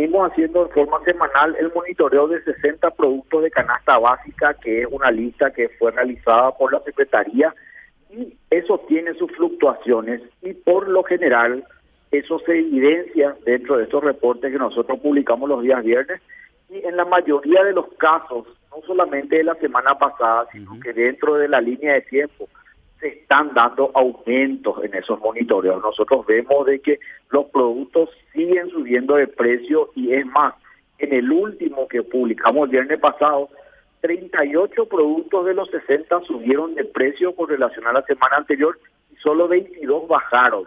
venimos haciendo de forma semanal el monitoreo de 60 productos de canasta básica, que es una lista que fue realizada por la Secretaría, y eso tiene sus fluctuaciones y por lo general eso se evidencia dentro de estos reportes que nosotros publicamos los días viernes y en la mayoría de los casos, no solamente de la semana pasada, sino que dentro de la línea de tiempo, se están dando aumentos en esos monitoreos. Nosotros vemos de que los productos siguen subiendo de precio y es más, en el último que publicamos el viernes pasado, 38 productos de los 60 subieron de precio con relación a la semana anterior y solo 22 bajaron.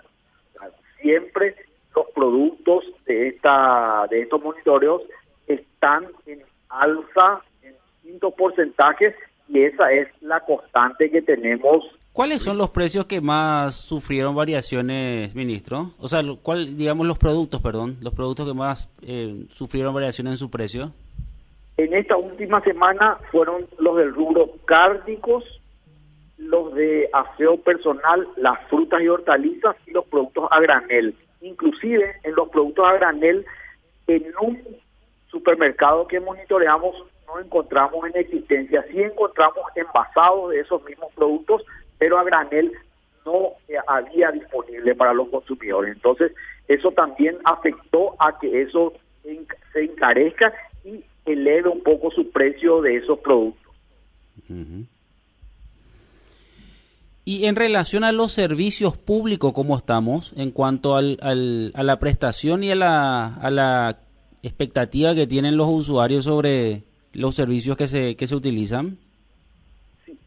Siempre los productos de esta de estos monitoreos están en alza en distintos porcentajes y esa es la constante que tenemos ¿Cuáles son los precios que más sufrieron variaciones, ministro? O sea, ¿cuál, digamos los productos, perdón, los productos que más eh, sufrieron variaciones en su precio? En esta última semana fueron los del rubro cárnicos, los de aseo personal, las frutas y hortalizas y los productos a granel. Inclusive en los productos a granel, en un supermercado que monitoreamos no encontramos en existencia, sí encontramos envasados de esos mismos productos, pero a granel no había disponible para los consumidores. Entonces, eso también afectó a que eso se encarezca y eleve un poco su precio de esos productos. Y en relación a los servicios públicos, ¿cómo estamos en cuanto al, a la prestación y a la, a la expectativa que tienen los usuarios sobre los servicios que se, que se utilizan?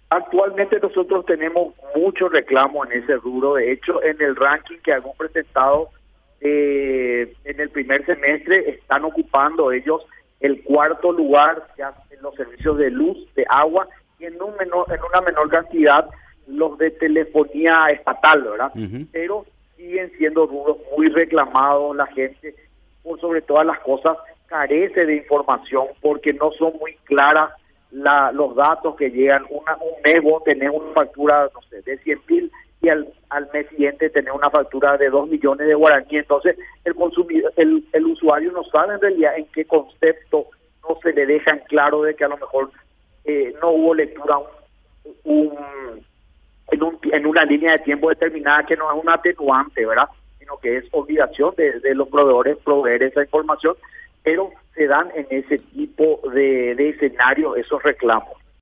Actualmente nosotros tenemos mucho reclamo en ese rubro. De hecho, en el ranking que hemos presentado eh, en el primer semestre están ocupando ellos el cuarto lugar en los servicios de luz, de agua y en, un menor, en una menor cantidad los de telefonía estatal, ¿verdad? Pero siguen siendo rubros muy reclamados, la gente, por sobre todas las cosas, carece de información porque no son muy claras la, los datos que llegan. Una, un mes vos tenés una factura, no sé, de 100 mil y al, al mes siguiente tenés una factura de 2 millones de guaraní. Entonces, el consumidor, el, el usuario no sabe en realidad en qué concepto no se le dejan claro de que a lo mejor eh, no hubo lectura un, en, un, en una línea de tiempo determinada que no es un atenuante, ¿verdad? Que es obligación de, los proveedores proveer esa información, pero se dan en ese tipo de escenario esos reclamos.